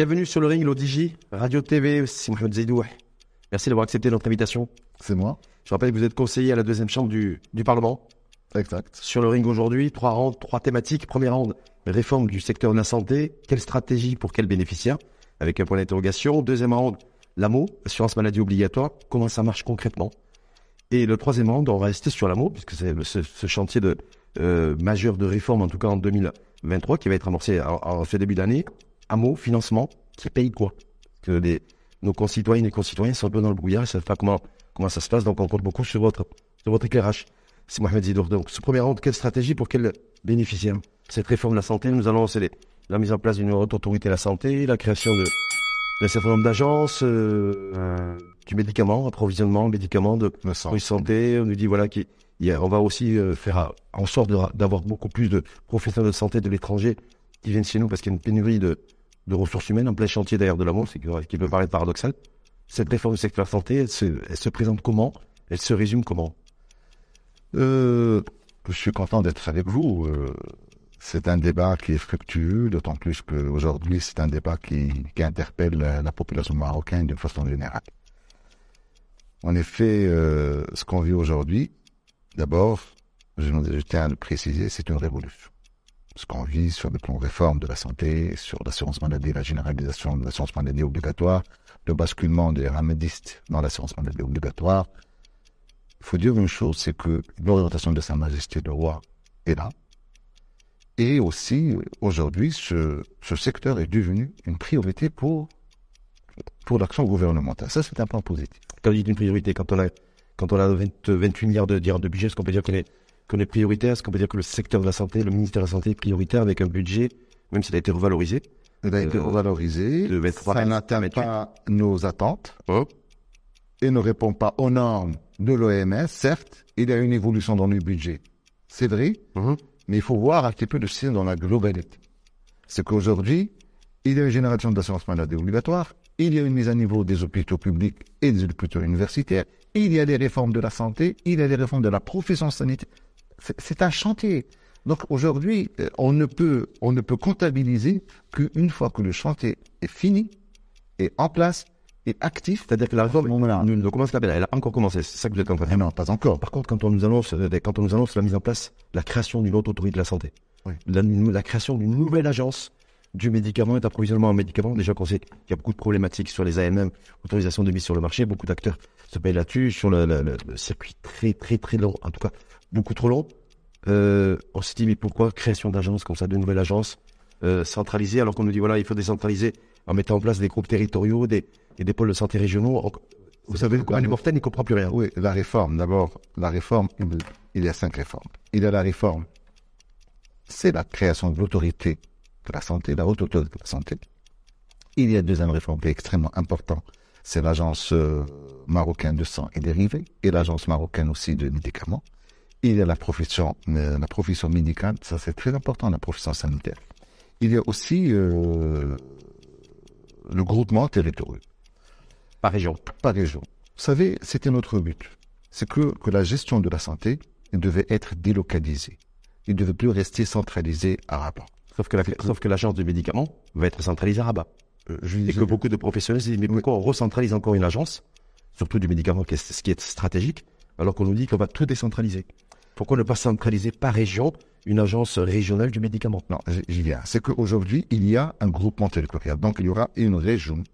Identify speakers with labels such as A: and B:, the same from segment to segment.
A: Bienvenue sur le ring l'ODJ, Radio TV, c'est Mohamed. Merci d'avoir accepté notre invitation.
B: C'est moi.
A: Je rappelle que vous êtes conseiller à la deuxième chambre du, du Parlement.
B: Exact.
A: Sur le ring aujourd'hui, trois rounds, trois thématiques. Première round, réforme du secteur de la santé. Quelle stratégie pour quels bénéficiaires Avec un point d'interrogation. Deuxième round, l'AMO, assurance maladie obligatoire. Comment ça marche concrètement? Et le troisième round, on va rester sur l'AMO, puisque c'est ce, ce, chantier de euh, majeur de réforme, en tout cas en 2023, qui va être amorcé en, en ce début d'année. AMO, financement, qui paye quoi? Que les, nos concitoyennes et concitoyens sont un peu dans le brouillard, ils ne savent pas comment, comment ça se passe, donc on compte beaucoup sur votre, sur votre éclairage. C'est Mohamed Zidour. Donc, ce premier round, quelle stratégie pour quel bénéficiaire? Cette réforme de la santé, nous allons lancer la mise en place d'une haute autorité de la santé, la création de d'un certain nombre d'agences, euh, euh, du médicament, approvisionnement, médicaments de santé. On nous dit voilà qu'on on va aussi euh, faire en sorte d'avoir beaucoup plus de professionnels de santé de l'étranger qui viennent chez nous parce qu'il y a une pénurie de, de ressources humaines en plein chantier d'ailleurs de l'amour, c'est qui peut paraître paradoxal. Cette réforme du secteur santé, elle se, présente comment? Elle se résume comment?
B: Euh, Je suis content d'être avec vous. Euh, c'est un débat qui est fructueux, d'autant plus qu'aujourd'hui, c'est un débat qui, interpelle la, la, population marocaine d'une façon générale. En effet, euh, ce qu'on vit aujourd'hui, d'abord, je, je tiens à le préciser, c'est une révolution ce qu'on vit sur le plan réforme de la santé, sur l'assurance maladie, la généralisation de l'assurance maladie obligatoire, le basculement des ramédistes dans l'assurance maladie obligatoire. Il faut dire une chose, c'est que l'orientation de Sa Majesté le Roi est là. Et aussi, aujourd'hui, ce, secteur est devenu une priorité pour, pour l'action gouvernementale. Ça, c'est un point positif.
A: Quand vous dites une priorité, quand on a, quand on a 20, 28 milliards de, de budget, est-ce qu'on peut dire qu'on est qu'on est prioritaire Est-ce qu'on peut dire que le secteur de la santé, le ministère de la Santé est prioritaire avec un budget, même s'il a été revalorisé
B: Il a été euh, revalorisé. De 23, ça n'atteint pas nos attentes
A: oh.
B: et ne répond pas aux normes de l'OMS. Certes, il y a une évolution dans le budget. C'est vrai,
A: mm-hmm.
B: mais il faut voir un petit peu le système dans la globalité. C'est qu'aujourd'hui, il y a une génération d'assurance maladie obligatoire, il y a une mise à niveau des hôpitaux publics et des hôpitaux universitaires, il y a des réformes de la santé, il y a des réformes de la profession sanitaire c'est un chantier. Donc aujourd'hui, euh, on ne peut, on ne peut comptabiliser qu'une fois que le chantier est fini, est en place, est actif.
A: C'est-à-dire que la réforme ne commence pas, elle a encore commencé. C'est ça que vous êtes en train de
B: dire. Non, pas encore.
A: Par contre, quand on nous annonce, euh, quand on nous annonce la mise en place, la création d'une autre autorité de la santé,
B: oui.
A: la, la, création d'une nouvelle agence du médicament et d'approvisionnement en médicaments, déjà qu'on sait qu'il y a beaucoup de problématiques sur les AMM, autorisation de mise sur le marché, beaucoup d'acteurs se payent là-dessus, sur le, le, le circuit très très très long, en tout cas beaucoup trop long. Euh, on s'est dit, mais pourquoi création d'agences comme ça, de nouvelles agences euh, centralisées, alors qu'on nous dit, voilà, il faut décentraliser en mettant en place des groupes territoriaux, des, et des pôles de santé régionaux. Vous savez, quoi, Mortel n'y comprend plus rien.
B: Oui, la réforme, d'abord, la réforme, il y a cinq réformes. Il y a la réforme, c'est la création de l'autorité de la santé, la haute autorité de la santé. Il y a une deuxième réforme qui est extrêmement importante, c'est l'agence euh, marocaine de sang et dérivés, et l'agence marocaine aussi de médicaments il y a la profession, euh, la profession médicale, ça c'est très important, la profession sanitaire. Il y a aussi euh, le groupement territorial.
A: Par région.
B: Par région. Vous savez, c'était notre but. C'est que, que la gestion de la santé devait être délocalisée. Il ne devait plus rester centralisé à Rabat.
A: Sauf que, la, sauf que l'agence du médicament va être centralisée à Rabat. Euh, je et que beaucoup de professionnels se disent, mais pourquoi on recentralise encore une agence, surtout du médicament, ce qui est stratégique, alors qu'on nous dit qu'on va tout décentraliser? Pourquoi ne pas centraliser par région une agence régionale du médicament?
B: Non, j'y viens. C'est qu'aujourd'hui, il y a un groupement territorial. Donc, il y aura une région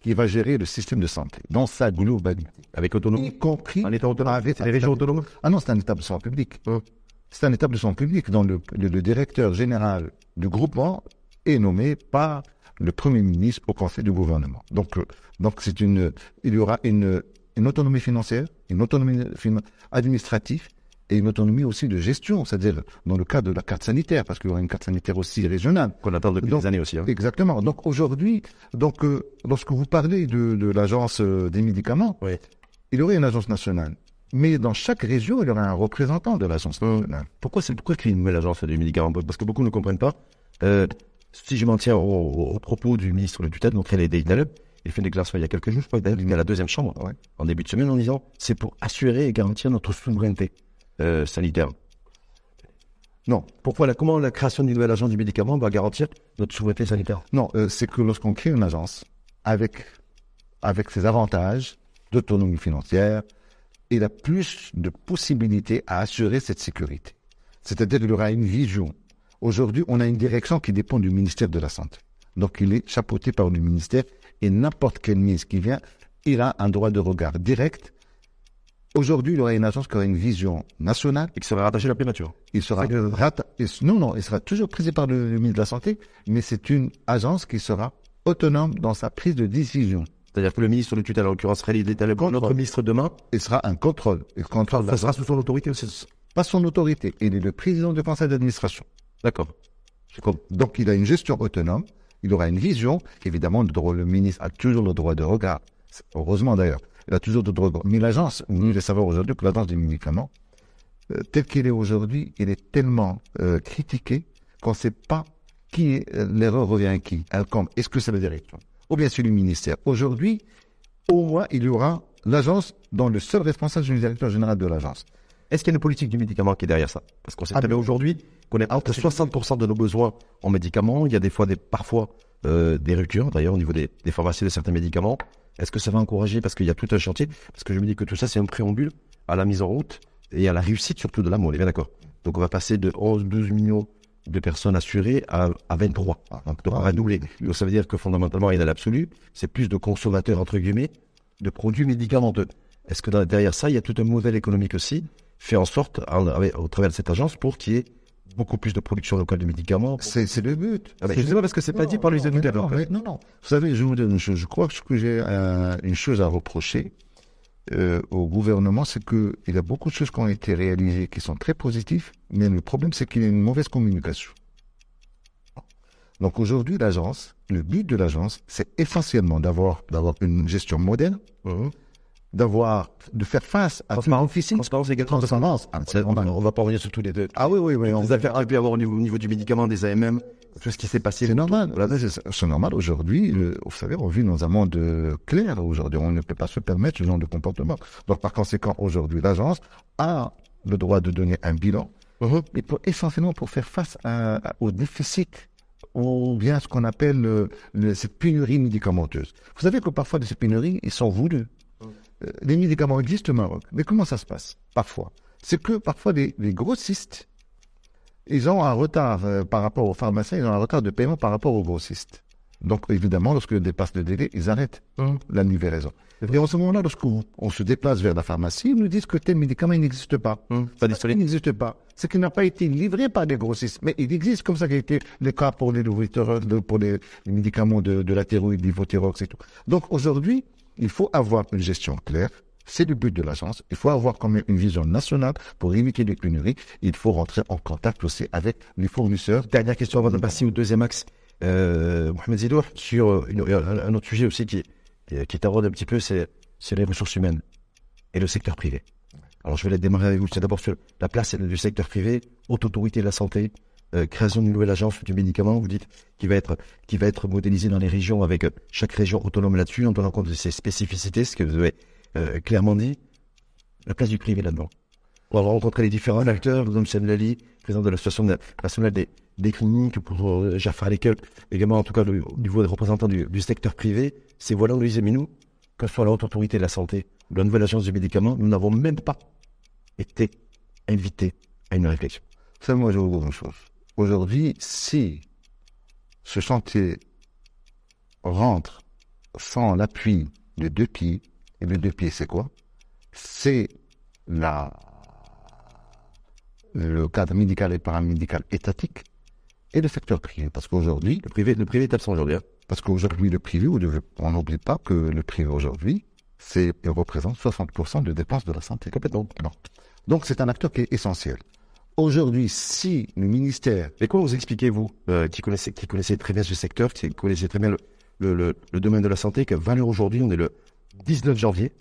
B: qui va gérer le système de santé dans sa globalité.
A: Avec autonomie
B: Y compris.
A: En état autonome Avec les régions autonomes
B: Ah non, c'est un établissement public. C'est un établissement public dont le, le, le, directeur général du groupement est nommé par le Premier ministre au Conseil du gouvernement. Donc, euh, donc c'est une, il y aura une, une autonomie financière, une autonomie administrative et une autonomie aussi de gestion, c'est-à-dire dans le cadre de la carte sanitaire, parce qu'il y aura une carte sanitaire aussi régionale.
A: Qu'on attend depuis
B: Donc,
A: des années aussi. Hein.
B: Exactement. Donc aujourd'hui, donc euh, lorsque vous parlez de, de l'agence euh, des médicaments,
A: Oui.
B: il y aurait une agence nationale. Mais dans chaque région, il y aurait un représentant de l'agence nationale.
A: Pourquoi c'est pourquoi créer une nouvelle agence du médicament Parce que beaucoup ne comprennent pas. Euh, si je m'en tiens au, propos du ministre de tutelle, donc René Daleb, il fait une déclaration il y a quelques jours, je crois, d'ailleurs, il est à la deuxième chambre,
B: Ouais.
A: en début de semaine, en disant c'est pour assurer et garantir notre souveraineté euh, sanitaire.
B: Non,
A: Pourquoi la, comment la création d'une nouvelle agence du médicament va garantir notre souveraineté sanitaire?
B: Non, euh, c'est que lorsqu'on crée une agence avec avec ses avantages d'autonomie financière, il a plus de possibilités à assurer cette sécurité. C'est-à-dire qu'il aura une vision. Aujourd'hui, on a une direction qui dépend du ministère de la Santé. Donc, il est chapeauté par le ministère et n'importe quel ministre qui vient, il a un droit de regard direct. Aujourd'hui, il y aura une agence qui aura une vision nationale.
A: et qui serait rattaché à la primature.
B: Il sera non, non, il sera toujours présidé par le, le ministre de la Santé, mais c'est une agence qui sera autonome dans sa prise de décision.
A: C'est-à-dire que le ministre de tutelle, en l'occurrence René Daleb, notre ministre demain,
B: Il sera un contrôle. Il contrôle
A: ça sera sous son autorité aussi.
B: pas son autorité. Il est le président du conseil d'administration.
A: D'accord.
B: Donc, il a une gestion autonome, il aura une vision. Évidemment, le, droit- le ministre a toujours le droit de regard. Heureusement d'ailleurs, il a toujours le droit de regard. Mais l'agence, vous devez savoir aujourd'hui que l'agence des médicaments, euh, telle qu'elle est aujourd'hui, elle est tellement euh, critiquée qu'on ne sait pas qui est, euh, l'erreur revient à qui. À comme, Est-ce que c'est la direction Ou bien c'est le ministère Aujourd'hui, au moins, il y aura l'agence dont le seul responsable, c'est le directeur général de l'agence.
A: Est-ce qu'il y a une politique du médicament qui est derrière ça? Parce qu'on sait
B: Ah,
A: très bien aujourd'hui qu'on est entre 60% de nos besoins en médicaments. Il y a des fois, des, parfois, euh, des ruptures, d'ailleurs, au niveau des, des pharmacies de certains médicaments. Est-ce que ça va encourager? Parce qu'il y a tout un chantier. Parce que je me dis que tout ça, c'est un préambule à la mise en route et à la réussite surtout de l'amour. On est bien d'accord Donc, on va passer de 11, 12 millions de personnes assurées à, à 23. Donc, on va doubler. Donc, ça veut dire que fondamentalement, et dans l'absolu, c'est plus de consommateurs, entre guillemets, de produits médicamenteux. Est-ce que dans- derrière ça, il y a tout un modèle économique aussi, fait en sorte, en- avec- au travers de cette agence, pour qu'il y ait beaucoup plus de production locale de médicaments
B: C'est c'est le but.
A: Ah ben,
B: C'est
A: Je sais pas parce que c'est pas dit par les éditeurs.
B: non, non, non. Vous savez, je vous donne une chose. Je crois que j'ai euh, une chose à reprocher euh, au gouvernement, c'est que il y a beaucoup de choses qui ont été réalisées qui sont très positives, mais le problème, c'est qu'il y a une mauvaise communication. Donc aujourd'hui, l'agence, le but de l'agence, c'est essentiellement d'avoir d'avoir une gestion moderne,
A: Mhm.
B: d'avoir de faire face à
A: Transparence,
B: difficultés.
A: transparence.
B: Ah,
A: On va, on va pas revenir sur tous les deux.
B: Ah oui, oui, oui. on-
A: Les affaires qu'il peut y avoir au niveau, au niveau du médicament, des AMM, tout ce qui s'est passé.
B: C'est normal. C'est normal. Aujourd'hui, vous savez, on vit dans un monde euh, clair. Aujourd'hui, on ne peut pas se permettre ce genre de comportement. Donc, par conséquent, aujourd'hui, l'agence a le droit de donner un bilan, mais pour, essentiellement pour faire face à, à- au déficit ou bien ce qu'on appelle le- cette pénurie médicamenteuse. Vous savez que parfois, de ces pénuries, ils sont voulus. Euh, les médicaments existent au Maroc. Mais comment ça se passe Parfois? C'est que parfois, les, les grossistes, ils ont un retard euh, par rapport aux pharmaciens, ils ont un retard de paiement par rapport aux grossistes. Donc, évidemment, lorsque dépasse le délai, ils arrêtent
A: Mhm.
B: la livraison. Et en ce moment-là, lorsqu'on on se déplace vers la pharmacie, ils nous disent que tel médicament n'existe pas.
A: Mhm. Pas
B: Il n'existe pas. C'est qu'il n'a pas été livré par des grossistes. Mais il existe comme ça qui a été le cas pour les, pour les, les médicaments de, de la thyroïde, l'ivothyrox et tout. Donc aujourd'hui, il faut avoir une gestion claire. C'est le but de l'agence. Il faut avoir quand même une vision nationale pour éviter les pénuries. Il faut rentrer en contact aussi avec les fournisseurs.
A: Dernière question avant de passer au deuxième axe. Euh, Mohamed Zidour, sur euh, une- un, autre sujet aussi qui, qui, qui taraude un petit peu, c'est les ressources humaines et le secteur privé. Alors, je vais démarrer avec vous. C'est d'abord sur la place du secteur privé, haute autorité de la santé, euh, création d'une nouvelle agence du médicament, vous dites, qui va être, qui va être modélisée dans les régions avec euh, chaque région autonome là-dessus, en tenant compte de ses spécificités, ce que vous avez euh, clairement dit. La place du privé là-dedans. On va rencontrer les différents acteurs, M. Lali, président de l'association na- nationale des, des cliniques, pour euh, Jafar Lekel, également en tout cas le- au niveau des représentants du, du secteur privé. C'est voilà, mais nous, que ce soit la haute autorité de la santé, ou la nouvelle agence du médicament, nous n'avons même pas été invités à une réflexion.
B: Ça, moi, je vous dis une chose. Aujourd'hui, si ce chantier rentre sans l'appui de deux pieds, et les deux pieds, c'est quoi? C'est la le cadre médical et paramédical étatique et le secteur privé. Parce qu'aujourd'hui,
A: Le privé, le privé est absent aujourd'hui. hein.
B: parce qu'aujourd'hui, le privé, on n'oublie pas que le privé aujourd'hui, c'est, représente 60% de dépenses de la santé.
A: Complètement.
B: Non. Donc c'est un acteur qui est essentiel. Aujourd'hui, si le ministère...
A: Mais comment vous expliquez, vous, euh, qui, connaissez, qui connaissez très bien ce secteur, qui connaissez très bien le, le, le, le domaine de la santé, que valeur aujourd'hui, on est le 19 janvier.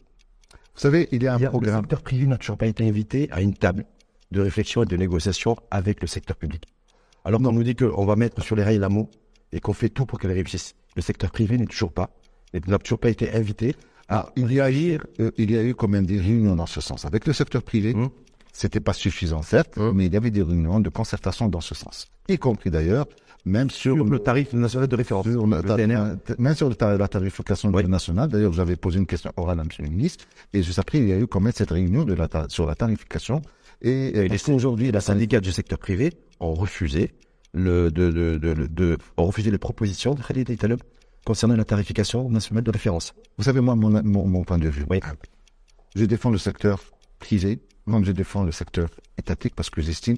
B: Vous savez, il y a un programme...
A: Le secteur privé n'a toujours pas été invité à une table de réflexion et de négociation avec le secteur public. Alors qu'on nous dit qu'on va mettre sur les rails l'amour et qu'on fait tout pour qu'elle réussisse. Le secteur privé n'est toujours pas, n'a toujours pas été invité à
B: Il y a eu, euh, il y a eu quand même des réunions dans ce sens. Avec le secteur privé,
A: Hum.
B: c'était pas suffisant, certes,
A: Hum.
B: mais il y avait des réunions de concertation dans ce sens. Y compris d'ailleurs, même sur,
A: sur le tarif national de référence.
B: sur
A: le
B: ta- même sur le la tarification
A: Oui.
B: nationale. D'ailleurs, j'avais posé une question orale à M. le ministre, et juste après, il y a eu quand même cette réunion de la ta- sur la tarification. Et,
A: Et aujourd'hui, la syndicats du secteur privé ont refusé le, de, de, de, de- de- ont refusé les propositions de Khalid Italeb concernant la tarification nationale de référence.
B: vous savez, moi, mon, mon, mon point de vue,
A: Oui.
B: je défends le secteur privé, comme je défends le secteur étatique, parce que j'estime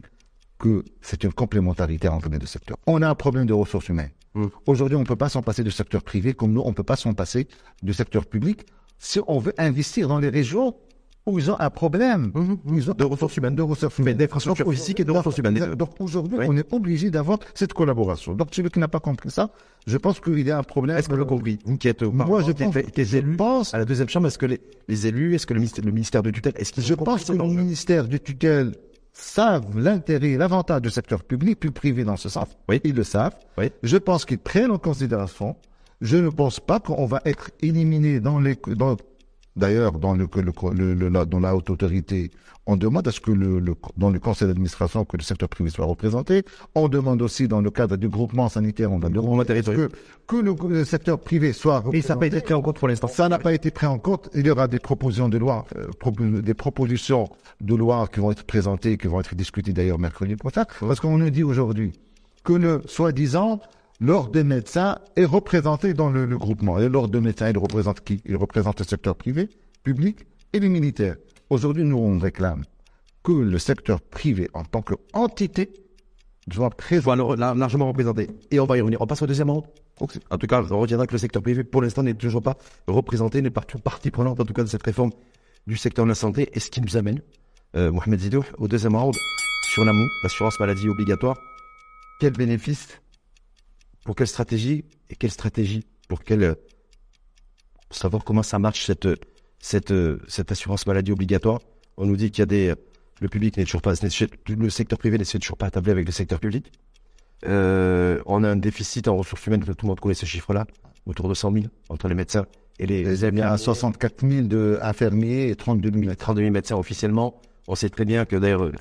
B: que c'est une complémentarité entre les deux secteurs. On a un problème de ressources humaines.
A: Mm.
B: Aujourd'hui, on ne peut pas s'en passer du secteur privé, comme nous, on ne peut pas s'en passer du secteur public, si on veut investir dans les régions où ils ont un problème. Ils ont
A: De ressources humaines.
B: de ressources
A: Mais
B: humaines.
A: d'infrastructures physiques et de ressources humaines.
B: Donc aujourd'hui,
A: Oui.
B: on est obligé d'avoir cette collaboration. Donc celui qui n'a pas compris ça, je pense qu'il y a un problème.
A: Est-ce que vous l'avez compris Vous qui êtes au
B: Moi, je pense,
A: élus
B: pense,
A: à la deuxième chambre, est-ce que les, les élus, est-ce que le ministère, le ministère de tutelle, est-ce qu'ils
B: je pense que le ministère du tutelle savent l'intérêt et l'avantage du secteur public puis privé dans ce sens.
A: Oui.
B: Ils le savent.
A: Oui.
B: Je pense qu'ils prennent en considération. Je ne pense pas qu'on va être éliminé dans les, dans, d'ailleurs, dans le, le, le- le- la, dans la haute autorité. On demande à ce que le, le- dans le conseil d'administration que le secteur privé soit représenté. On demande aussi dans le cadre du groupement sanitaire, on va
A: groupement territorial.
B: que, que le, le secteur privé soit
A: Et ça n'a pas
B: représenté.
A: été pris en compte pour l'instant.
B: Ça n'a pas été pris en compte. Il y aura des propositions de loi, euh, des propositions de loi qui vont être présentées, qui vont être discutées d'ailleurs mercredi prochain. Parce qu'on nous dit aujourd'hui que le soi-disant l'ordre des médecins est représenté dans le, le groupement. Et l'ordre des médecins, il représente qui? Il représente le secteur privé, public et les militaires. Aujourd'hui, nous, on réclame que le secteur privé, en tant qu'entité.
A: Soit largement représenté. Et on va y revenir. On passe au deuxième ordre. En tout cas, on retiendra que le secteur privé, pour l'instant, n'est toujours pas représenté, n'est pas toujours partie prenante, en tout cas, de cette réforme du secteur de la santé. Et ce qui nous amène, euh, Mohamed Zidou, au deuxième ordre, sur l'AMO, l'assurance maladie obligatoire. Quel bénéfice Pour quelle stratégie Et quelle stratégie Pour quelle... euh, pour savoir comment ça marche, cette, cette, euh, cette assurance maladie obligatoire? On nous dit qu'il y a des... Le public n'est toujours pas... Le secteur privé n'est toujours pas attablé avec le secteur public. Euh, on a un déficit en ressources humaines, tout le monde connaît ce chiffre-là, autour de 100 000 entre les médecins et les,
B: Il y a
A: infirmiers.
B: 64 000 de infirmiers et 32 000
A: 32 000 médecins officiellement. On sait très bien que d'ailleurs,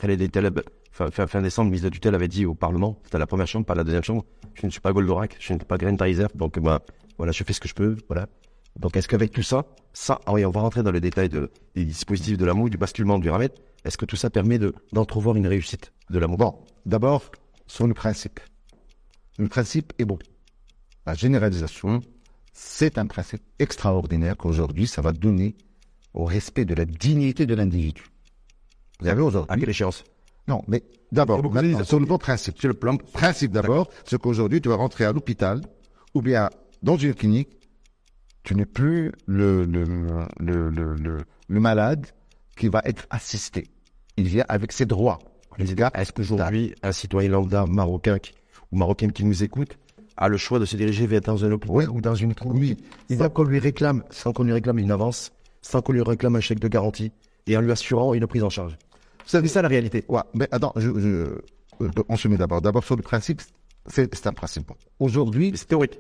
A: fin, décembre, le ministre de tutelle avait dit au Parlement, c'était la première chambre, pas la deuxième chambre, je ne suis pas Goldorak, je ne suis pas Green Tizer, donc voilà, je fais ce que je peux, voilà. Donc est-ce qu'avec tout ça, ça, ah on va rentrer dans le détail de, des dispositifs de l'amour, du basculement du ramètre, est-ce que tout ça permet de, d'entrevoir une réussite de l'amour?
B: Bon, d'abord, sur le principe. Le principe est bon. La généralisation, c'est un principe extraordinaire qu'aujourd'hui, ça va donner au respect de la dignité de l'individu. Vous avez
A: À
B: aujourd'hui...
A: quelle échéance?
B: Non, mais d'abord, sur le bon principe.
A: Sur le plan,
B: Principe d'abord, c'est qu'aujourd'hui, tu vas rentrer à l'hôpital ou bien dans une clinique, tu n'es plus le, le, le, le, le, malade qui va être assisté. Il vient avec ses droits.
A: Est-ce qu'aujourd'hui, un citoyen lambda marocain qui- ou marocaine qui nous écoute a le choix de se diriger vers dans un hôpital ou dans une clinique?
B: Oui.
A: sans qu'on lui réclame, sans qu'on lui réclame une avance, sans qu'on lui réclame un chèque de garantie et en lui assurant une prise en charge C'est ça la réalité.
B: Ouais, mais attends, je, je, euh, on se met d'abord. D'abord sur le principe, c'est un principe. Aujourd'hui,
A: C'est théorique.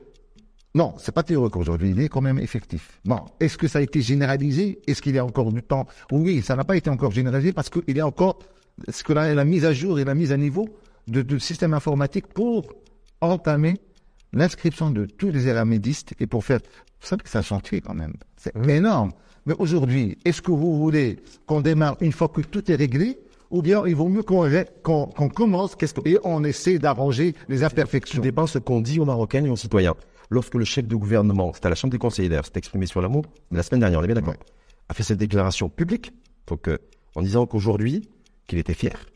B: non, c'est pas théorique aujourd'hui, il est quand même effectif. Bon, est-ce que ça a été généralisé? Est-ce qu'il y a encore du temps? Oui, ça n'a pas été encore généralisé parce qu'il y a encore ce que la, la mise à jour et la mise à niveau de, de système informatique pour entamer l'inscription de tous les eramédistes et pour faire... Vous savez que c'est un chantier quand même. C'est énorme. Mais aujourd'hui, est-ce que vous voulez qu'on démarre une fois que tout est réglé ou bien il vaut mieux qu'on qu'on commence que- et on essaie d'arranger les
A: Tout
B: imperfections?
A: dépend ce qu'on dit aux Marocains et aux citoyens. Lorsque le chef de gouvernement, c'était à la Chambre des conseillers d'ailleurs, s'est exprimé sur l'amour, la semaine dernière, on est bien d'accord, a fait cette déclaration publique, donc, euh, en disant qu'aujourd'hui, qu'il était fier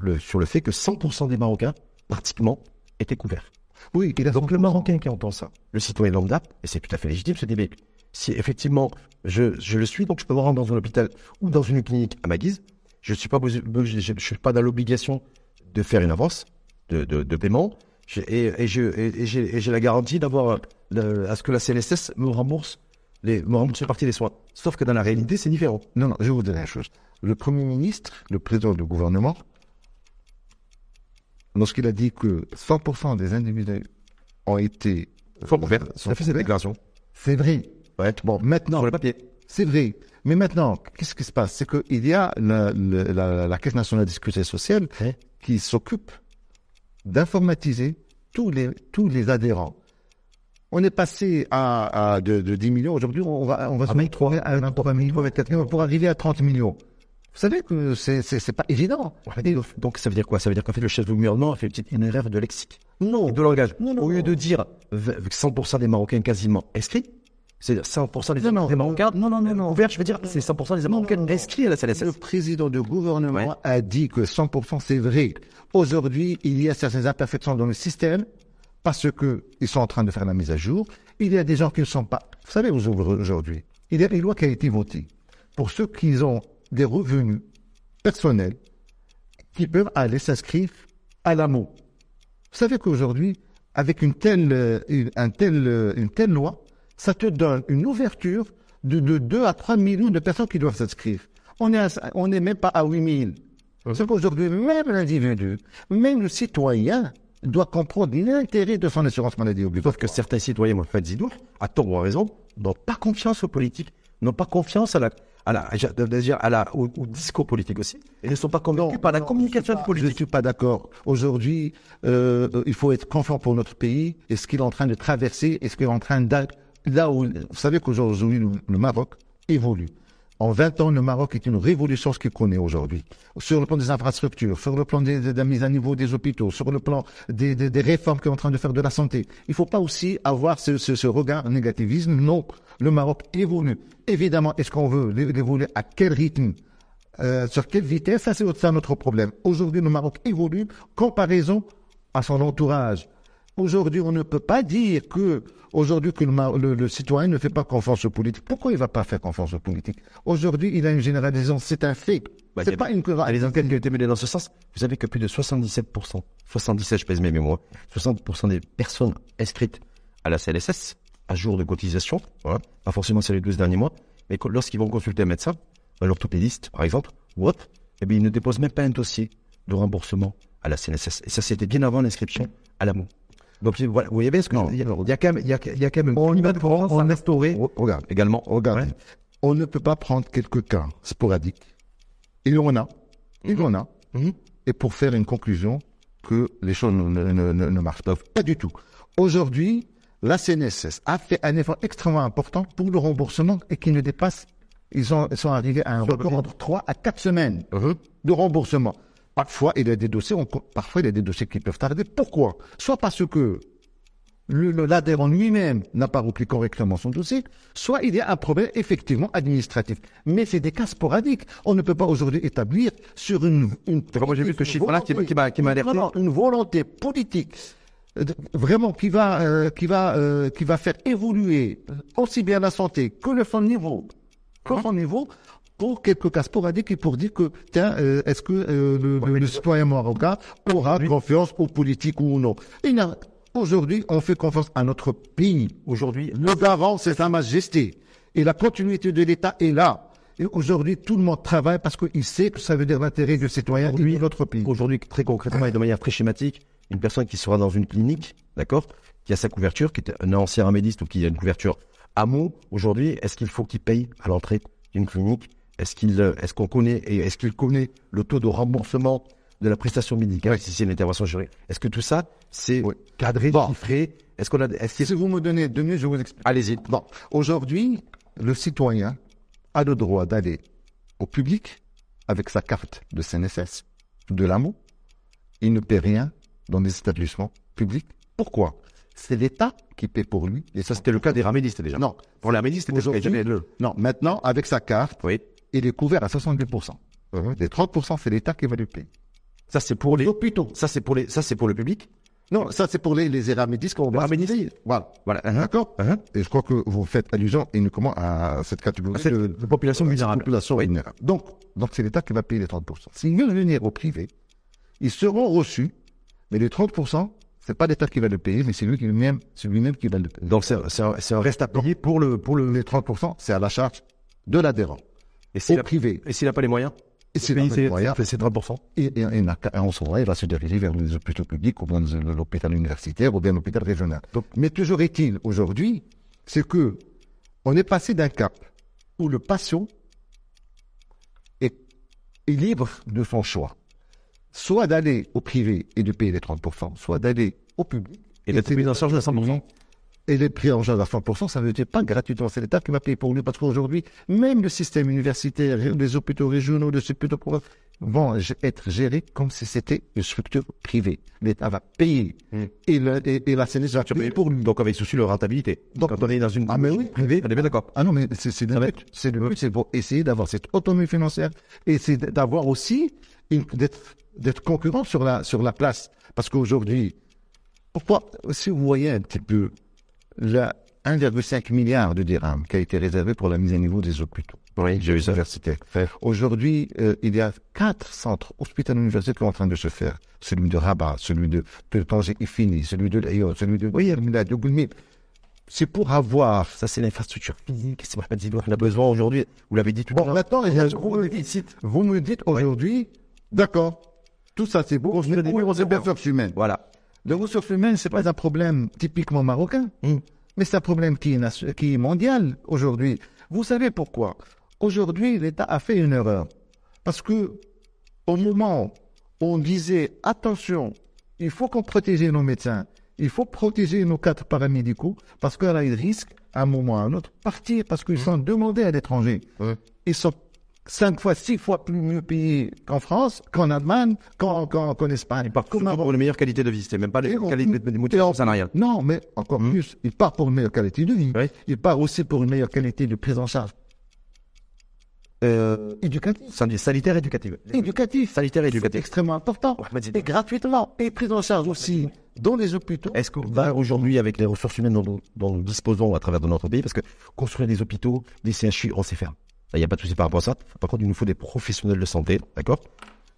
A: le- sur le fait que 100% des Marocains, pratiquement, étaient couverts.
B: Oui, il a
A: Donc le Marocain qui entend ça, le citoyen lambda, et c'est tout à fait légitime, dit, mais si effectivement je, je le suis, donc je peux me rendre dans un hôpital ou dans une clinique à ma guise, Je suis pas, je, suis pas dans l'obligation de faire une avance de, de, de paiement. Et, et je, et, et j'ai, et j'ai la garantie d'avoir, euh, à ce que la CNSS me rembourse les, me rembourse une partie des soins. Sauf que dans la réalité, c'est différent.
B: Non, non, je vais vous dire une chose. Le Premier ministre, le président du gouvernement, lorsqu'il a dit que 100% des individus ont été...
A: Faut
B: sont
A: Ça fait cette déclaration.
B: C'est vrai.
A: Ouais.
B: Bon, maintenant,
A: Sur le papier.
B: c'est vrai. Mais maintenant, qu'est-ce qui se passe? C'est qu'il y a la, la, la- la Caisse nationale de sécurité sociale
A: Ouais.
B: qui s'occupe d'informatiser tous les, tous les adhérents. On est passé à, à de, de 10 millions. Aujourd'hui, on va, on va se retrouver à 23 millions, 24 millions pour arriver à 30 millions. Vous savez que c'est, c'est, pas évident.
A: Donc ça veut dire quoi? Ça veut dire qu'en fait le chef du gouvernement a fait une petite une erreur de lexique.
B: non.
A: Et de langage.
B: Non, non,
A: Au lieu de dire v- 100% des Marocains quasiment inscrits, c'est 100% des,
B: Non, non. Non, non, non, non.
A: ouverts, je veux dire, c'est 100% des Marocains inscrits à la CNSS.
B: Le président du gouvernement
A: Ouais.
B: a dit que 100% c'est vrai. Aujourd'hui, il y a certaines imperfections dans le système parce que ils sont en train de faire la mise à jour. Il y a des gens qui ne sont pas. Vous savez, aujourd'hui, il y a une loi qui a été votée pour ceux qui ont des revenus personnels qui peuvent aller s'inscrire à l'AMO. Vous savez qu'aujourd'hui, avec une telle, une, un tel, une telle loi, ça te donne une ouverture de, de 2 à 3 millions de personnes qui doivent s'inscrire. On n'est même pas à 8 000. C'est qu'aujourd'hui, même l'individu, même le citoyen, doit comprendre l'intérêt de son assurance maladie
A: Sauf
B: obligatoire.
A: que certains citoyens, moi, fait Zidour, à tort ou à raison, n'ont pas confiance aux politiques, n'ont pas confiance à la, à la, à la, au, au discours politique aussi, et ne sont pas convaincus par la communication
B: Je ne
A: politique.
B: suis pas d'accord. Aujourd'hui, euh, euh, il faut être confiant pour notre pays et ce qu'il est en train de traverser et ce qu'il est en train d'être. Là où, vous savez qu'aujourd'hui, le, Maroc évolue. En 20 ans, le Maroc est une révolution ce qu'il connaît aujourd'hui. Sur le plan des infrastructures, sur le plan de la mise à niveau des hôpitaux, sur le plan des, réformes qu'il est en train de faire de la santé. Il ne faut pas aussi avoir ce, ce, ce regard négativisme. Non, le Maroc évolue. Évidemment, est-ce qu'on veut l'évoluer à quel rythme? Euh, sur quelle vitesse, ça c'est notre problème. Aujourd'hui, le Maroc évolue comparaison à son entourage. Aujourd'hui, on ne peut pas dire que aujourd'hui que le, le- le citoyen ne fait pas confiance aux politiques. Pourquoi il va pas faire confiance aux politiques? Aujourd'hui, il a une généralisation, c'est un fait.
A: Bah,
B: c'est pas une
A: Ah, les enquêtes qui ont été menées dans ce sens, vous savez que plus de 77%, 77 je pèse mes mémoires, 60% des personnes inscrites à la CLSS, à jour de cotisation, voilà, pas forcément sur les 12 derniers mois, mais lorsqu'ils vont consulter un médecin, un orthopédiste par exemple, ou autre, eh bien, ils ne déposent même pas un dossier de remboursement à la CNSS. Et ça, c'était bien avant l'inscription à l'AMO. Donc, voilà, vous voyez bien ce que
B: Non.
A: il y, a, il y a quand même, il y a, il y a quand même un climat de confiance à instaurer
B: Re- Regarde,
A: également.
B: regarde.
A: Ouais.
B: On ne peut pas prendre quelques cas sporadiques. Il y en a. Il y en a.
A: Mhm.
B: et pour faire une conclusion que les choses ne, ne, ne, ne marchent pas. Pas du tout. Aujourd'hui, la CNSS a fait un effort extrêmement important pour le remboursement et qui ne dépasse, ils, ont, ils sont arrivés à un record entre 3 à 4 semaines de remboursement. Parfois, il y a des dossiers, on- parfois, il y a des dossiers qui peuvent tarder. Pourquoi? Soit parce que l'adhérent lui-même n'a pas rempli correctement son dossier, soit il y a un problème effectivement administratif. Mais c'est des cas sporadiques. On ne peut pas aujourd'hui établir sur une... une
A: j'ai vu ce chiffre-là qui, m'a
B: une volonté politique euh, vraiment qui va euh, qui va euh, qui va faire évoluer aussi bien la santé que le son niveau que son niveau pour quelques cas sporadiques et pour dire que tiens euh, est-ce que euh, le, citoyen marocain aura confiance aux politiques ou non? Il n'a- Aujourd'hui, on fait confiance à notre pays.
A: Aujourd'hui,
B: Le garant, c'est sa majesté. Et la continuité de l'État est là. Et aujourd'hui, tout le monde travaille parce qu'il sait que ça veut dire l'intérêt du citoyen et de notre pays.
A: Aujourd'hui, très concrètement et de manière très schématique, une personne qui sera dans une clinique, d'accord, qui a sa couverture, qui est un ancien amédiste ou qui a une couverture AMO, aujourd'hui, est-ce qu'il faut qu'il paye à l'entrée d'une clinique Est-ce qu'il, euh, est-ce qu'on connaît et est-ce qu'il connaît le taux de remboursement de la prestation médicale? Si c'est une intervention chirurgicale Est-ce que tout ça, c'est
B: Oui.
A: cadré,
B: Bon.
A: chiffré? Est-ce qu'on a, est-ce que-
B: Si vous me donnez deux minutes, je vous explique.
A: allez-y.
B: Bon, aujourd'hui, le citoyen a le droit d'aller au public avec sa carte de CNSS, de l'AMO. Il ne paie rien dans les établissements publics. Pourquoi? C'est l'État qui paie pour lui.
A: Et ça, c'était le cas des ramédistes déjà.
B: Non,
A: Pour les ramédistes, c'était le.
B: non. Maintenant, avec sa carte,
A: Oui.
B: Il est couvert à 70%. Les 30%, c'est l'État qui va lui payer.
A: Ça, c'est pour les.
B: Hôpitaux.
A: Ça, c'est pour les. Ça, c'est pour le public.
B: Non, ça c'est pour les, les Eramédis qu'on va. Voilà.
A: Voilà.
B: D'accord. Et je crois que vous faites allusion uniquement à cette catégorie
A: Cette
B: de,
A: de population vulnérable.
B: population vulnérable. Donc, donc c'est l'État qui va payer les 30%. S'ils veulent venir au privé, ils seront reçus, mais les 30%, c'est pas l'État qui va le payer, mais c'est lui qui lui-même, c'est lui-même qui va le payer.
A: Donc c'est c'est un, c'est un reste à payer pour le pour le
B: Les 30%, c'est à la charge de l'adhérent.
A: Et
B: Au
A: a,
B: privé.
A: et s'il n'a pas les moyens?
B: Et c'est
A: payer
B: le
A: ses-
B: moyen.
A: c'est c'est 30%.
B: Et, et, et en moment, il va se diriger vers les hôpitaux publics ou bien l'hôpital universitaire ou bien l'hôpital régional. Donc, mais toujours est-il aujourd'hui, c'est que on est passé d'un cap où le patient est, est libre de son choix. Soit d'aller au privé et de payer les 30%, soit d'aller au public
A: Et d'être pris en charge à 100%.
B: Et les prix en charge à 100%, ça ne veut dire pas gratuitement, c'est l'État qui va payer pour lui, parce qu'aujourd'hui, même le système universitaire, les hôpitaux régionaux, les hôpitaux vont être gérés comme si c'était une structure privée. L'État va payer.
A: Mm.
B: Et, le, et, et la CNS va payer pour lui.
A: Donc avec souci de rentabilité.
B: Donc-
A: quand on est dans une
B: Ah, mais oui.
A: privée, on est bien d'accord.
B: Ah non, mais c'est le but. C'est le but, c'est pour essayer d'avoir cette autonomie financière et c'est d'avoir aussi d'être concurrent sur la sur la place. Parce qu'aujourd'hui, pourquoi si vous voyez un petit peu le 1,5 milliard de dirhams qui a été réservé pour la mise à niveau des hôpitaux.
A: Oui, j'ai ça.
B: universitaires. Aujourd'hui, euh, il y a quatre centres hospitaliers universitaires qui sont en train de se faire. Celui de Rabat, celui de, Tanger est fini, celui de Lyon, celui de oui, de. C'est pour avoir
A: Ça, c'est l'infrastructure physique. C'est Mohamed Zidou. On a besoin aujourd'hui. Vous l'avez dit tout à
B: Bon,
A: l'heure.
B: maintenant, il y a un
A: gros
B: déficit. Vous me dites aujourd'hui, d'accord, tout ça c'est beau, les ressources humaines
A: Voilà.
B: Les ressources humaines, c'est pas un problème typiquement marocain,
A: Mm.
B: mais c'est un problème qui est, nation- qui est mondial aujourd'hui. Vous savez pourquoi? Aujourd'hui, l'État a fait une erreur. Parce que au moment où on disait, attention, il faut qu'on protège nos médecins, il faut protéger nos cadres paramédicaux, parce que là, ils risquent, à un moment ou à un autre, partir parce qu'ils sont demandés à l'étranger. Ils sont cinq fois, six fois plus mieux payés qu'en France, qu'en Allemagne, qu'en Espagne.
A: Par
B: Comme
A: contre, pour une meilleure qualité de vie. C'est même pas les qualités de motivation salariale.
B: non, mais encore plus, il part pour une meilleure qualité de vie.
A: Oui.
B: Il part aussi pour une meilleure qualité de prise en charge
A: Euh,
B: éducative.
A: san- sanitaire éducative.
B: Éducatif.
A: Sanitaire
B: C'est
A: éducative.
B: extrêmement important.
A: Ouais,
B: Et gratuitement. Et prise en charge aussi dans les hôpitaux.
A: Est-ce qu'on va aujourd'hui, avec les ressources humaines dont, nous- dont nous disposons à travers de notre pays, parce que construire des hôpitaux, des CHU, on sait faire. Il n'y a pas de souci par rapport à ça. Par contre, il nous faut des professionnels de santé, d'accord?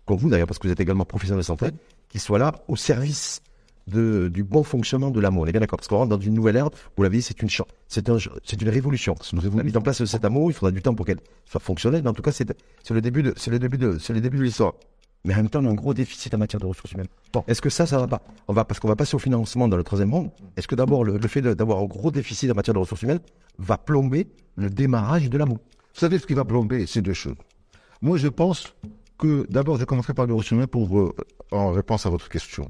A: Comme vous d'ailleurs, parce que vous êtes également professionnel de santé, qui soient là au service de, du bon fonctionnement de l'amour. On est bien d'accord? Parce qu'on rentre dans une nouvelle ère, vous l'avez dit, c'est une, c'est un, c'est une révolution. La mise en place de cet amour, il faudra du temps pour qu'elle soit fonctionnelle, mais en tout cas, c'est, c'est le début de, c'est le début de, c'est le début de l'histoire. Mais en même temps, on a un gros déficit en matière de ressources humaines. Bon, est-ce que ça, ça va pas? On va parce qu'on va passer au financement dans le troisième monde. Est-ce que d'abord le, le fait d'avoir un gros déficit en matière de ressources humaines va plomber le démarrage de l'amour?
B: Vous savez ce qui va plomber ces deux choses? Moi, je pense que d'abord, je commencerai par le ressources humaines pour, euh, en réponse à votre question.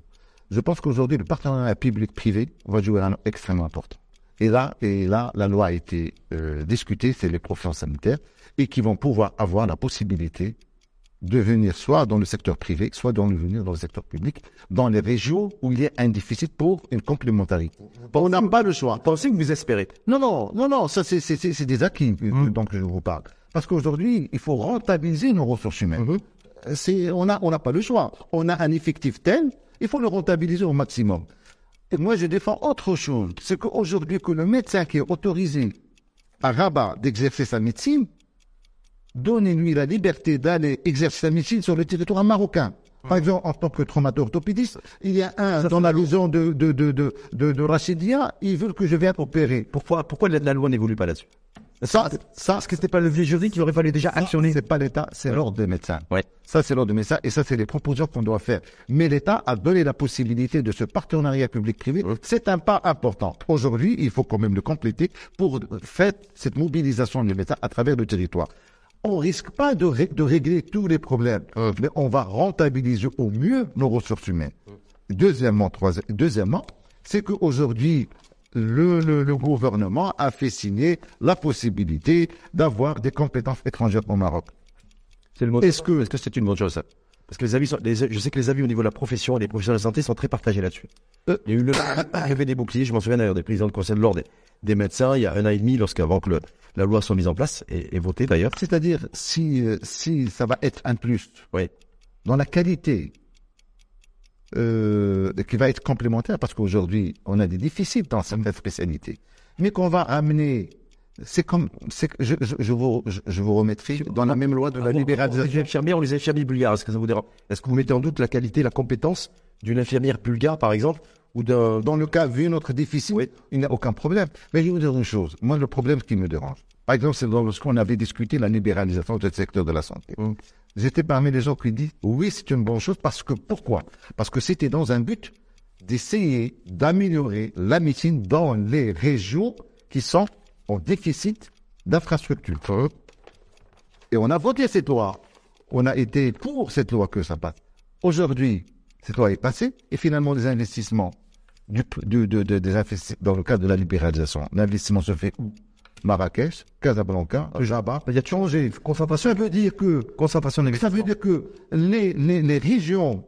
B: Je pense qu'aujourd'hui, le partenariat public-privé va jouer un rôle extrêmement important. Et là, et là, la loi a été euh, discutée, c'est les professions sanitaires, et qui vont pouvoir avoir la possibilité de venir soit dans le secteur privé, soit de venir dans le secteur public, dans les régions où il y a un déficit pour une complémentarité. On n'a pas le choix.
A: Pensez que vous espérez.
B: Non, non, non, non, ça c'est des acquis euh, dont je vous parle. Parce qu'aujourd'hui, il faut rentabiliser nos ressources humaines. C'est, on n'a on n'a pas le choix. On a un effectif tel, il faut le rentabiliser au maximum. Et moi, je défends autre chose. C'est qu'aujourd'hui, que le médecin qui est autorisé à Rabat d'exercer sa médecine, donnez-lui la liberté d'aller exercer sa médecine sur le territoire marocain. Par exemple, en tant que traumato-orthopédiste, il y a un dans la maison de, de, de, de, de, de Rachidia, ils veulent que je vienne opérer.
A: Pourquoi, pourquoi la, la loi n'évolue pas là-dessus?
B: Ça, ça,
A: Parce que c'était pas le levier juridique qu'il aurait fallu déjà actionner.
B: c'est pas l'État, c'est l'ordre des médecins.
A: Ouais.
B: Ça, c'est l'ordre des médecins et ça, c'est les propositions qu'on doit faire. Mais l'État a donné la possibilité de ce partenariat public-privé. C'est un pas important. Aujourd'hui, il faut quand même le compléter pour faire cette mobilisation des médecins à travers le territoire. On risque pas de, ré- de régler tous les problèmes, mais on va rentabiliser au mieux nos ressources humaines. Deuxièmement, troisième, deuxièmement, c'est qu'aujourd'hui, le, le, le gouvernement a fait signer la possibilité d'avoir des compétences étrangères au Maroc. Est-ce que-
A: c'est une bonne chose Parce que les avis sont, les- je sais que les avis au niveau de la profession et des professionnels de santé sont très partagés là-dessus.
B: Euh.
A: Il y a eu le arrivée des boucliers, je m'en souviens d'ailleurs des présidents de conseil de l'ordre des, des médecins il y a un an et demi lorsqu'avant que le, la loi soit mise en place et, et votée d'ailleurs.
B: C'est-à-dire, si, euh, si ça va être un plus
A: Oui.
B: dans la qualité euh, qui va être complémentaire parce qu'aujourd'hui, on a des déficits dans certaines spécialités, mais qu'on va amener. C'est comme, je, je, je, vous, je, je vous remettrai dans la même loi de la libéralisation.
A: Les infirmières ou les infirmiers bulgares, est-ce que ça vous dérange? Est-ce que vous mettez en doute la qualité, la compétence d'une infirmière bulgare, par exemple, ou d'un...
B: Dans le cas, vu notre déficit,
A: Oui.
B: il n'y a aucun problème. Mais je vais vous dire une chose. Moi, le problème qui me dérange, par exemple, c'est lorsqu'on avait discuté la libéralisation du secteur de la santé.
A: Mm.
B: J'étais parmi les gens qui disent, oui, c'est une bonne chose parce que, pourquoi? Parce que c'était dans un but d'essayer d'améliorer la médecine dans les régions qui sont en déficit d'infrastructures. Et on a voté cette loi. On a été pour cette loi que ça passe. Aujourd'hui, cette loi est passée et finalement les investissements du, du- de- de- des investissements dans le cadre de la libéralisation, l'investissement se fait où? Marrakech, Casablanca, Rabat.
A: Il y a changé? Concentration,
B: Ça veut dire que
A: concentration
B: ça veut dire que les, les, les régions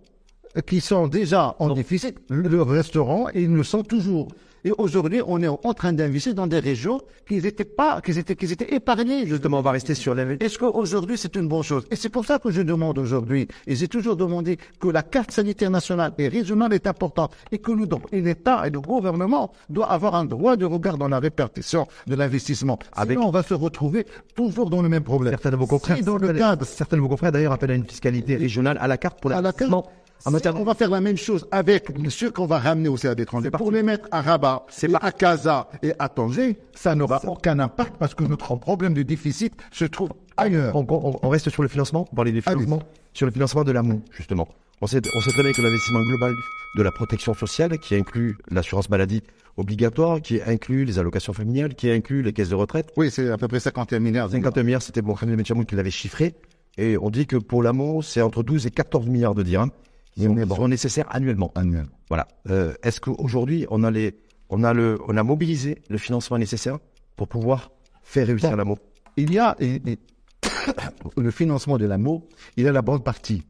B: qui sont déjà en déficit le resteront et ils le sont toujours. Et aujourd'hui, on est en train d'investir dans des régions qui n'étaient pas, qui étaient, qui étaient épargnées.
A: Justement, on va rester sur l'investissement.
B: Est-ce qu'aujourd'hui, c'est une bonne chose? Et c'est pour ça que je demande aujourd'hui, et j'ai toujours demandé que la carte sanitaire nationale et régionale est importante, et que nous, et l'État et le gouvernement doivent avoir un droit de regard dans la répartition de l'investissement.
A: Avec-
B: Sinon, on va se retrouver toujours dans le même problème.
A: Certains de vos confrères,
B: Si dans le cadre
A: certains de vos confrères d'ailleurs appellent à une fiscalité régionale à la carte pour
B: à la
A: l'investissement.
B: carte.
A: En matière
B: on va faire la même chose avec ceux qu'on va ramener aussi à l'étranger. Pour les mettre à Rabat,
A: C'est
B: et
A: pas-
B: à Casa et à Tanger, ça n'aura aucun impact parce que notre problème de déficit se trouve ailleurs.
A: On, on- on reste sur le financement, on parlait des financements, sur le financement de l'AMO, justement. On sait, on sait très bien que l'investissement global de la protection sociale, qui inclut l'assurance maladie obligatoire, qui inclut les allocations familiales, qui inclut les caisses de retraite,
B: Oui, c'est à peu près 51 milliards.
A: 51 milliards, c'était Mohamed Benchamoun qui l'avait chiffré, et on dit que pour l'AMO, c'est entre 12 et 14 milliards de dirhams sont,
B: bon.
A: sont nécessaires annuellement.
B: annuels.
A: Voilà. Euh, Est-ce qu'aujourd'hui, on a les, on a le, on a mobilisé le financement nécessaire pour pouvoir faire réussir l'AMO
B: Il y a et- et- le financement de l'AMO, il y a la bonne partie.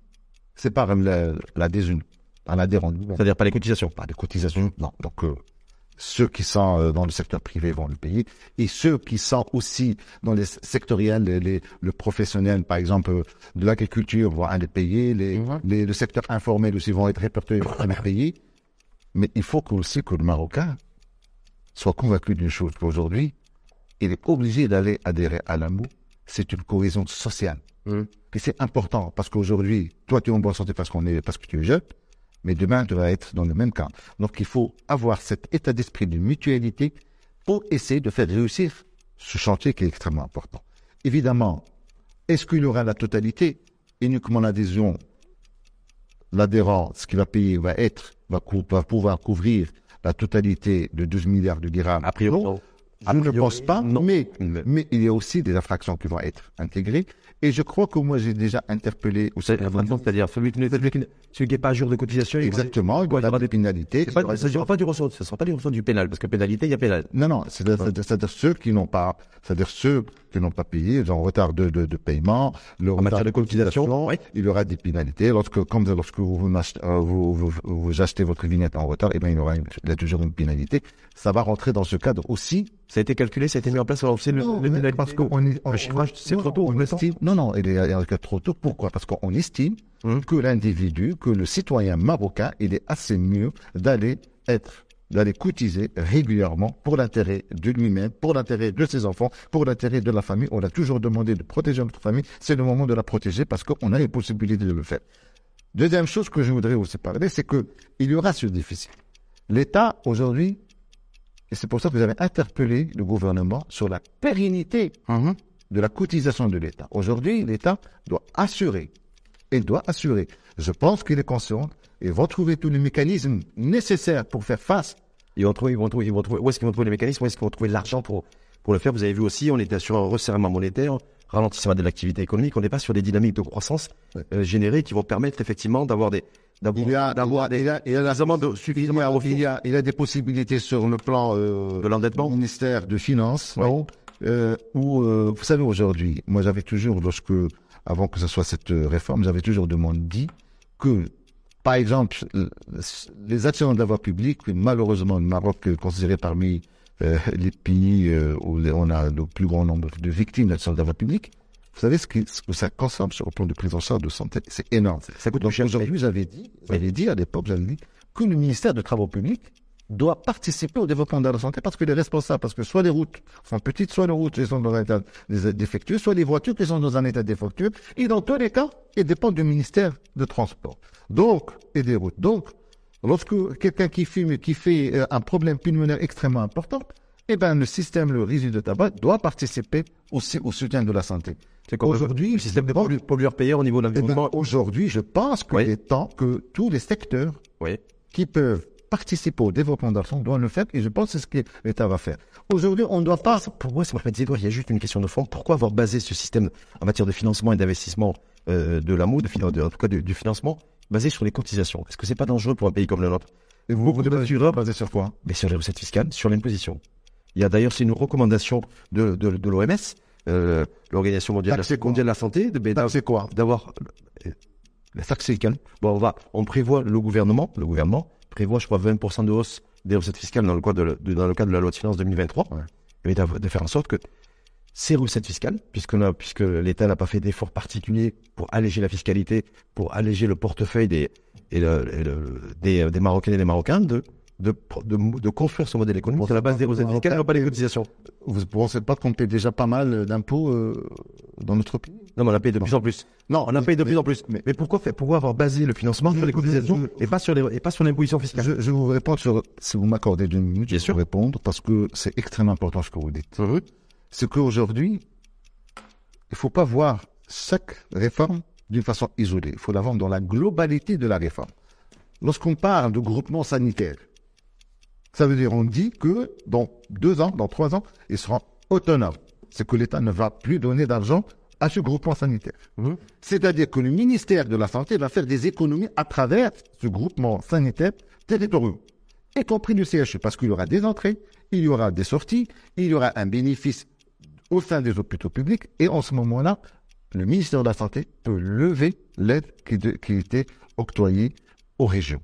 B: C'est par la, la désune, par l'adhérent.
A: C'est-à-dire pas les cotisations?
B: pas de cotisation. Non. Donc, euh, ceux qui sont euh, dans le secteur privé vont le payer. Et ceux qui sont aussi dans les sectoriels, les, les- le professionnel, par exemple, euh, de l'agriculture, vont aller payer. Les, les- le secteur informel aussi vont être répertoriés, vont aller payer. Mais il faut que aussi que le Marocain soit convaincu d'une chose, qu'aujourd'hui, il est obligé d'aller adhérer à l'AMO. C'est une cohésion sociale. Et c'est important parce qu'aujourd'hui, toi, tu es en bonne santé parce qu'on est, parce que tu es jeune, mais demain, tu vas être dans le même cas. Donc, il faut avoir cet état d'esprit de mutualité pour essayer de faire réussir ce chantier qui est extrêmement important. Évidemment, est-ce qu'il y aura la totalité Uniquement l'adhésion, l'adhérent, ce qu'il va payer va être, va, cou- va pouvoir couvrir la totalité de 12 milliards de dirhams?
A: A priori,
B: Non, je ne pense pas,
A: non.
B: Mais-
A: mais
B: il y a aussi des infractions qui vont être intégrées. Et je crois que moi, j'ai déjà interpellé
A: c'est-à-dire celui qui, n'est pas à jour de cotisation.
B: exactement, il y
A: il y
B: aura des pénalités.
A: Pas- Il ne s'agira pas du ressort, ce ne sera pas du ressort du pénal, parce que pénalité, il y a pénal.
B: Non, non, c'est-à-dire ceux qui n'ont pas, c'est-à-dire ceux qui n'ont pas payé, ils ont retard de, de, de paiement, le retard
A: matière de cotisation, oui.
B: il y aura des pénalités. Lorsque, comme lorsque vous, achetez- euh, vous, vous, vous achetez votre vignette en retard, eh bien, il y aura une- il y a toujours une pénalité. Ça va rentrer dans ce cadre aussi.
A: Ça a été calculé, ça a été mis en place, on sait le,
B: Non,
A: le
B: mais
A: pénalité.
B: parce qu'on est,
A: Le chiffrage, c'est trop tôt,
B: on estime, non, non, il est, il est trop tôt. Pourquoi? Parce qu'on estime
A: Hum.
B: que l'individu, que le citoyen marocain, il est assez mieux d'aller être d'aller cotiser régulièrement pour l'intérêt de lui-même, pour l'intérêt de ses enfants, pour l'intérêt de la famille. On a toujours demandé de protéger notre famille. C'est le moment de la protéger parce qu'on a les possibilités de le faire. Deuxième chose que je voudrais aussi parler, c'est que il y aura ce déficit. L'État, aujourd'hui, et c'est pour ça que vous avez interpellé le gouvernement sur la pérennité de la cotisation de l'État. Aujourd'hui, l'État doit assurer. Il doit assurer. Je pense qu'il est conscient. Ils vont trouver tous les mécanismes nécessaires pour faire face.
A: Ils vont trouver, ils vont trouver, ils vont trouver, où est-ce qu'ils vont trouver les mécanismes, où est-ce qu'ils vont trouver l'argent pour, pour le faire? Vous avez vu aussi, on était sur un resserrement monétaire, ralentissement de l'activité économique, on n'est pas sur des dynamiques de croissance euh, générées qui vont permettre effectivement d'avoir des, d'avoir,
B: Il y a,
A: d'avoir
B: il a, il y a,
A: suffisamment de, suffisamment de
B: il y a, il y a des possibilités sur le plan euh,
A: de l'endettement.
B: ministère de Finances, euh, où, euh, vous savez, aujourd'hui, moi j'avais toujours, lorsque, avant que ce soit cette réforme, j'avais toujours demandé dit que, par exemple, les actions de la voie publique, malheureusement, le Maroc est considéré parmi les pays où on a le plus grand nombre de victimes d'actions de la voie publique, Vous savez ce, qui, ce que ça consomme sur le plan de prise en charge de santé? C'est énorme.
A: Ça coûte
B: Donc aujourd'hui, j'avais dit, j'avais dit à l'époque, j'avais dit que le ministère des Travaux publics doit participer au développement de la santé parce qu'il est responsable, parce que soit les routes sont petites, soit les routes sont dans un état dé- défectueux, soit les voitures qui sont dans un état défectueux, et dans tous les cas, ils dépendent du ministère de Transport. Donc, et des routes. Donc, lorsque quelqu'un qui fume, qui fait euh, un problème pulmonaire extrêmement important, eh ben, le système, le résidu de tabac doit participer aussi au soutien de la santé.
A: C'est
B: Aujourd'hui,
A: le système de pollu- pollueur-payeur au niveau de
B: eh ben,
A: l'environnement.
B: aujourd'hui, je pense qu'il
A: Oui.
B: est temps que tous les secteurs
A: Oui.
B: qui peuvent participer au développement de la santé doivent le faire et je pense que c'est ce que l'État va faire. Aujourd'hui, on ne doit pas...
A: Pour moi, c'est il y a juste une question de fond. Pourquoi avoir basé ce système en matière de financement et d'investissement euh, de l'AMO, de, en tout cas du, financement, basé sur les cotisations? Est-ce que c'est pas dangereux pour un pays comme le nôtre?
B: Et vous, vous devez basé sur quoi?
A: Mais sur les recettes fiscales, sur l'imposition. Il y a d'ailleurs, c'est une recommandation de, de, de l'OMS, euh, l'Organisation mondiale, mondiale de la santé, de,
B: C'est quoi
A: d'avoir euh, la taxe fiscale. Bon, on va, on prévoit le gouvernement, le gouvernement prévoit, je crois, 20% de hausse des recettes fiscales dans le cadre de, de- dans le cadre de la loi de finances 2023,
B: Ouais.
A: et de, de faire en sorte que ces recettes fiscales, puisque, puisque l'État n'a pas fait d'efforts particuliers pour alléger la fiscalité, pour alléger le portefeuille des, et le- et le- des, des Marocains et des Marocains, de, de, de, de construire ce modèle économique la base des recettes fiscales et non pas des cotisations.
B: Vous ne pensez pas qu'on paie déjà pas mal d'impôts euh, dans notre pays?
A: Non, mais on la paye de plus en plus.
B: Non,
A: On la paye de
B: mais-
A: plus en plus. Mais,
B: mais-
A: pourquoi, faire- pourquoi avoir basé le financement sur les cotisations et pas sur les, et pas sur l'imposition fiscale?
B: Je, je vous répondre sur, si vous m'accordez deux minutes,
A: Bien
B: je vais
A: sûr.
B: vous répondre parce que c'est extrêmement important ce que vous dites. C'est qu'aujourd'hui, il faut pas voir chaque réforme d'une façon isolée. Il faut la voir dans la globalité de la réforme. Lorsqu'on parle de groupement sanitaire, ça veut dire on dit que dans deux ans, dans trois ans, ils seront autonomes. C'est que l'État ne va plus donner d'argent à ce groupement sanitaire.
A: Mhm.
B: C'est-à-dire que le ministère de la Santé va faire des économies à travers ce groupement sanitaire territorial, y compris du CHU, parce qu'il y aura des entrées, il y aura des sorties, il y aura un bénéfice au sein des hôpitaux publics, et en ce moment-là, le ministère de la Santé peut lever l'aide qui, était octroyée aux régions.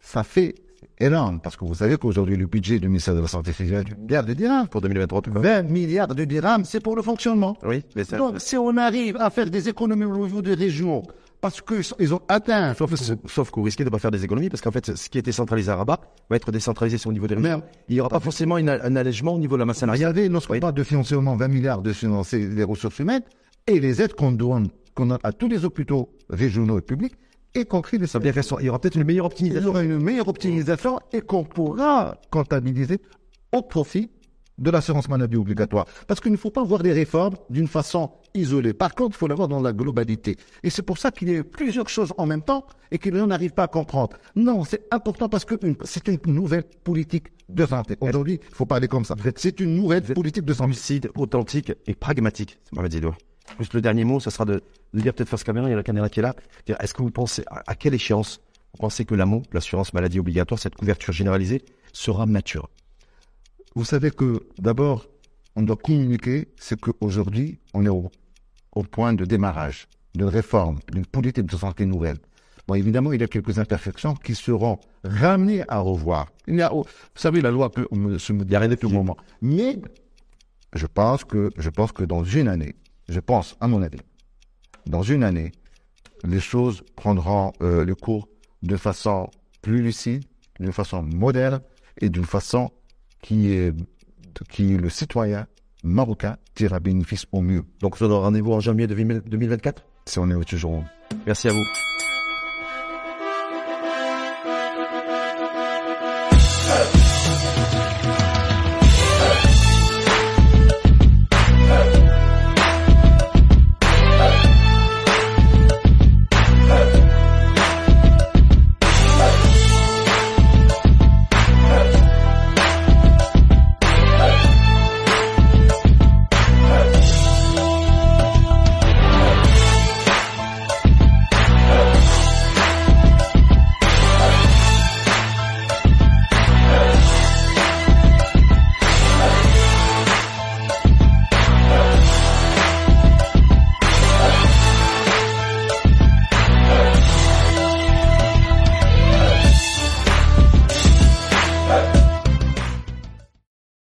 B: Ça fait énorme, parce que vous savez qu'aujourd'hui, le budget du ministère de la Santé, c'est 20 milliards de dirhams.
A: Pour 2023, en tout cas.
B: 20 milliards de dirhams, c'est pour le fonctionnement.
A: Oui, mais ça,
B: Donc, si on arrive à faire des économies au niveau des régions, parce qu'ils ont atteint,
A: sauf, sauf que vous risquez de ne pas faire des économies parce qu'en fait, ce qui était centralisé à Rabat va être décentralisé sur le niveau des régions. Il n'y aura pas forcément une- un allègement au niveau de la masse salariale.
B: regardez, lorsqu'on
A: Oui.
B: parle de financement, 20 milliards de financer les ressources humaines et les aides qu'on donne, qu'on donne à tous les hôpitaux régionaux et publics, y compris les
A: Ça qu'il y aura peut-être une meilleure
B: Il y
A: optimisation.
B: aura une meilleure optimisation et qu'on pourra comptabiliser au profit de l'assurance maladie obligatoire. Parce qu'il ne faut pas voir les réformes d'une façon isolée. Par contre, il faut la voir dans la globalité. Et c'est pour ça qu'il y a plusieurs choses en même temps et que n'arrivent pas à comprendre. Non, c'est important parce que c'est une nouvelle politique de santé. Aujourd'hui, il faut parler comme ça. C'est une nouvelle politique de santé.
A: lucide, authentique et pragmatique. C'est Mohamed Zedouar. Juste le dernier mot, ce sera de, de dire peut-être face caméra, il y a la caméra qui est là. Est-ce que vous pensez, à, à quelle échéance vous pensez que l'AMO, l'assurance maladie obligatoire, cette couverture généralisée, sera mature?
B: Vous savez que d'abord, on doit communiquer, c'est qu'aujourd'hui, on est au, au point de démarrage d'une réforme, d'une politique de santé nouvelle. Bon, évidemment, il y a quelques imperfections qui seront ramenées à revoir. Il y a, vous savez, la loi peut se modifier à tout moment. Mais je pense que, je pense que dans une année, je pense, à mon avis, dans une année, les choses prendront euh, le cours de façon plus lucide, d'une façon moderne et d'une façon qui est, qui le citoyen marocain tire à bénéfice au mieux.
A: Donc, on se donne rendez-vous en janvier 2024
B: Si on est toujours
A: Merci à vous.